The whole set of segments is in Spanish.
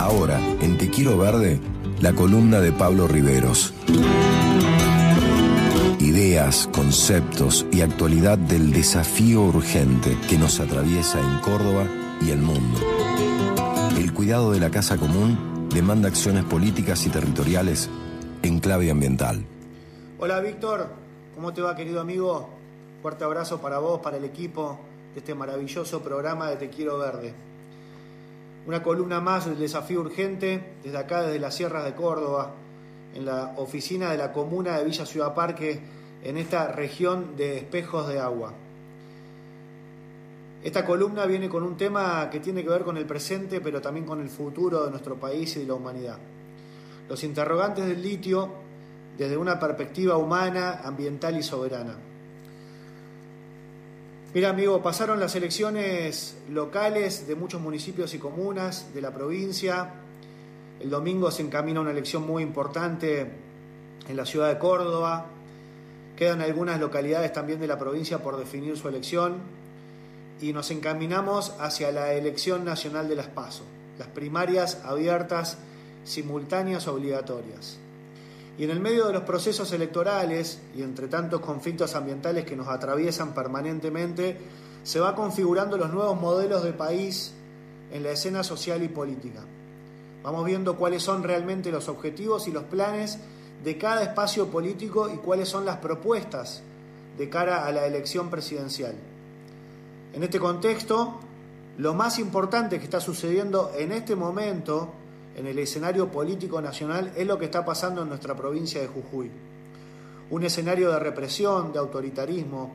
Ahora, en Te Quiero Verde, la columna de Pablo Riveros. Ideas, conceptos y actualidad del desafío urgente que nos atraviesa en Córdoba y el mundo. El cuidado de la casa común demanda acciones políticas y territoriales en clave ambiental. Hola Víctor, ¿cómo te va querido amigo? Fuerte abrazo para vos, para el equipo de este maravilloso programa de Te Quiero Verde. Una columna más del desafío urgente desde acá, desde las sierras de Córdoba, en la oficina de la comuna de Villa Ciudad Parque, en esta región de espejos de agua. Esta columna viene con un tema que tiene que ver con el presente, pero también con el futuro de nuestro país y de la humanidad. Los interrogantes del litio desde una perspectiva humana, ambiental y soberana. Mira, amigo, pasaron las elecciones locales de muchos municipios y comunas de la provincia. El domingo se encamina una elección muy importante en la ciudad de Córdoba. Quedan algunas localidades también de la provincia por definir su elección. Y nos encaminamos hacia la elección nacional de las PASO, las primarias abiertas, simultáneas, obligatorias. Y en el medio de los procesos electorales y entre tantos conflictos ambientales que nos atraviesan permanentemente, se va configurando los nuevos modelos de país en la escena social y política. Vamos viendo cuáles son realmente los objetivos y los planes de cada espacio político y cuáles son las propuestas de cara a la elección presidencial. En este contexto, lo más importante que está sucediendo en este momento en el escenario político nacional es lo que está pasando en nuestra provincia de Jujuy. Un escenario de represión, de autoritarismo,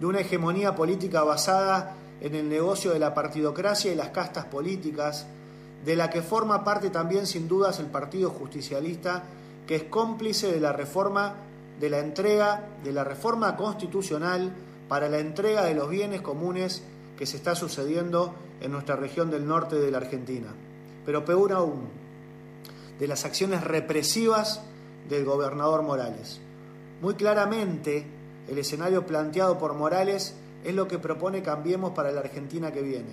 de una hegemonía política basada en el negocio de la partidocracia y las castas políticas, de la que forma parte también sin dudas el Partido Justicialista, que es cómplice de la reforma, de la entrega, de la reforma constitucional para la entrega de los bienes comunes que se está sucediendo en nuestra región del norte de la Argentina pero peor aún, de las acciones represivas del gobernador Morales. Muy claramente, el escenario planteado por Morales es lo que propone Cambiemos para la Argentina que viene.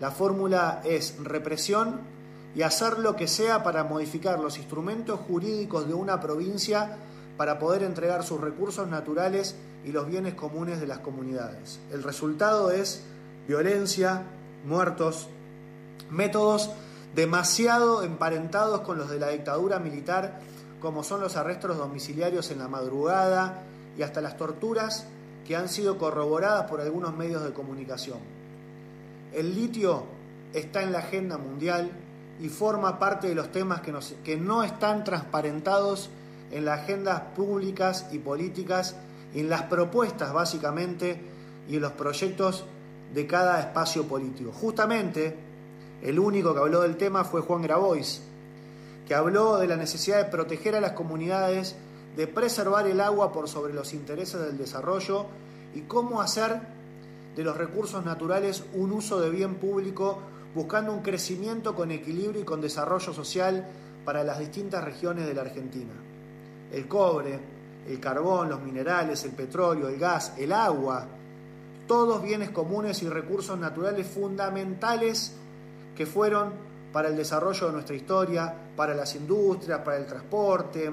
La fórmula es represión y hacer lo que sea para modificar los instrumentos jurídicos de una provincia para poder entregar sus recursos naturales y los bienes comunes de las comunidades. El resultado es violencia, muertos, métodos demasiado emparentados con los de la dictadura militar, como son los arrestos domiciliarios en la madrugada y hasta las torturas que han sido corroboradas por algunos medios de comunicación. El litio está en la agenda mundial y forma parte de los temas que, no están transparentados en las agendas públicas y políticas, en las propuestas básicamente y en los proyectos de cada espacio político. Justamente el único que habló del tema fue Juan Grabois, que habló de la necesidad de proteger a las comunidades, de preservar el agua por sobre los intereses del desarrollo y cómo hacer de los recursos naturales un uso de bien público buscando un crecimiento con equilibrio y con desarrollo social para las distintas regiones de la Argentina. El cobre, el carbón, los minerales, el petróleo, el gas, el agua, todos bienes comunes y recursos naturales fundamentales que fueron para el desarrollo de nuestra historia, para las industrias, para el transporte,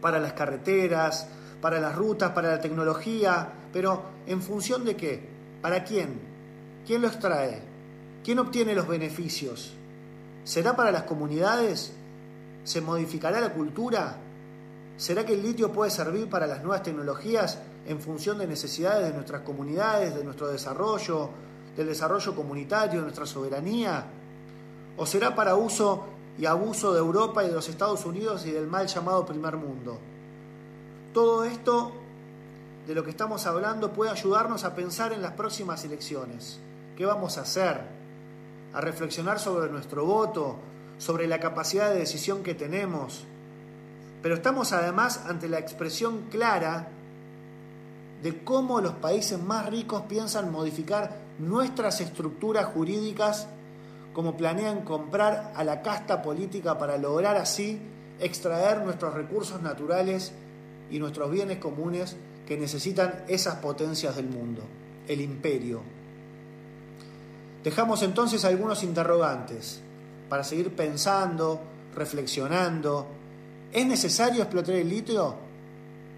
para las carreteras, para las rutas, para la tecnología, pero ¿en función de qué? ¿Para quién? ¿Quién lo extrae? ¿Quién obtiene los beneficios? ¿Será para las comunidades? ¿Se modificará la cultura? ¿Será que el litio puede servir para las nuevas tecnologías en función de necesidades de nuestras comunidades, de nuestro desarrollo, del desarrollo comunitario, de nuestra soberanía? ¿O será para uso y abuso de Europa y de los Estados Unidos y del mal llamado primer mundo? Todo esto de lo que estamos hablando puede ayudarnos a pensar en las próximas elecciones. ¿Qué vamos a hacer? A reflexionar sobre nuestro voto, sobre la capacidad de decisión que tenemos. Pero estamos además ante la expresión clara de cómo los países más ricos piensan modificar nuestras estructuras jurídicas como planean comprar a la casta política para lograr así extraer nuestros recursos naturales y nuestros bienes comunes que necesitan esas potencias del mundo, el imperio. Dejamos entonces algunos interrogantes. para seguir pensando, reflexionando. ¿Es necesario explotar el litio?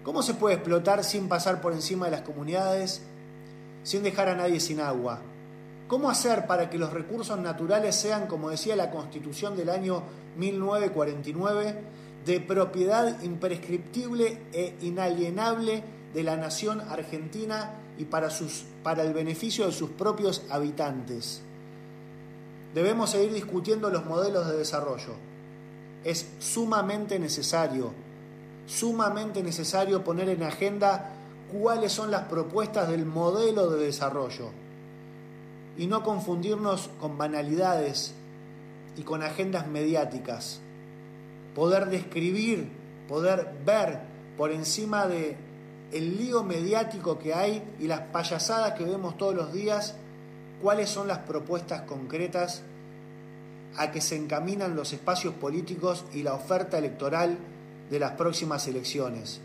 ¿Cómo se puede explotar sin pasar por encima de las comunidades, sin dejar a nadie sin agua? ¿Cómo hacer para que los recursos naturales sean, como decía la Constitución del año 1949, de propiedad imprescriptible e inalienable de la nación argentina y para, sus, para el beneficio de sus propios habitantes? Debemos seguir discutiendo los modelos de desarrollo. Es sumamente necesario, sumamente necesario poner en agenda cuáles son las propuestas del modelo de desarrollo y no confundirnos con banalidades y con agendas mediáticas. Poder describir, poder ver por encima de el lío mediático que hay y las payasadas que vemos todos los días, cuáles son las propuestas concretas a que se encaminan los espacios políticos y la oferta electoral de las próximas elecciones.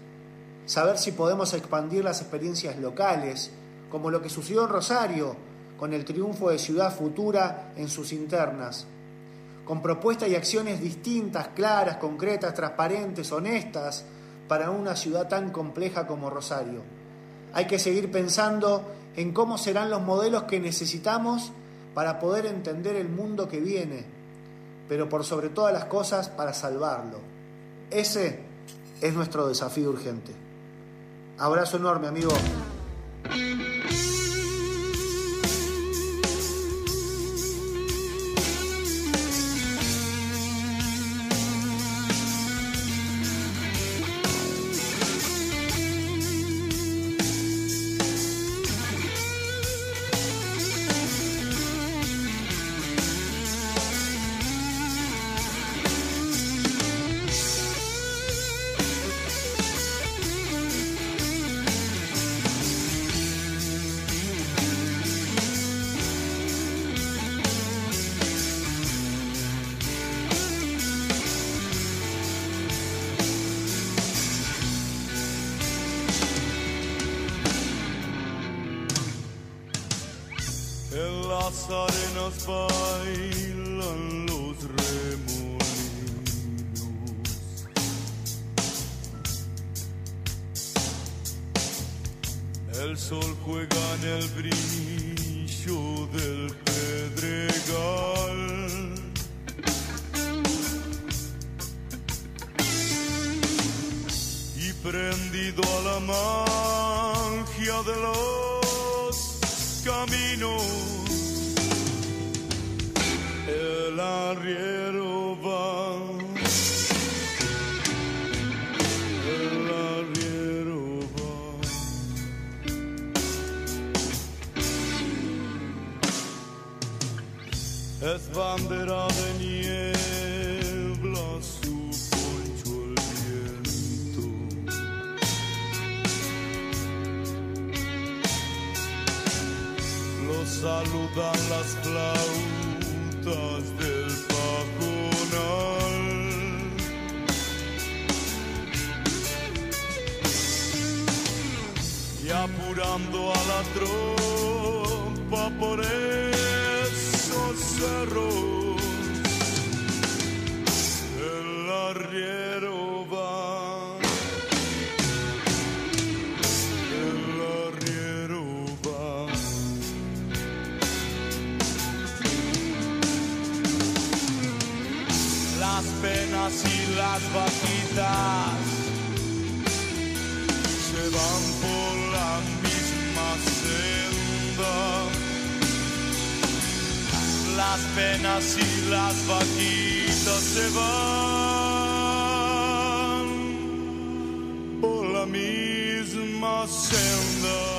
Saber si podemos expandir las experiencias locales, como lo que sucedió en Rosario, con el triunfo de Ciudad Futura en sus internas, con propuestas y acciones distintas, claras, concretas, transparentes, honestas, para una ciudad tan compleja como Rosario. Hay que seguir pensando en cómo serán los modelos que necesitamos para poder entender el mundo que viene, pero por sobre todas las cosas para salvarlo. Ese es nuestro desafío urgente. Abrazo enorme, amigo. Arenas bailan los remolinos. El sol juega en el brillo del pedregal. Y prendido a la magia de los caminos el arriero va. El arriero va. Es bandera de niebla su saludan las flautas del pajonal. Y apurando a la tropa por esos cerros, misma senda. Las penas y las vaquitas se van por la misma senda.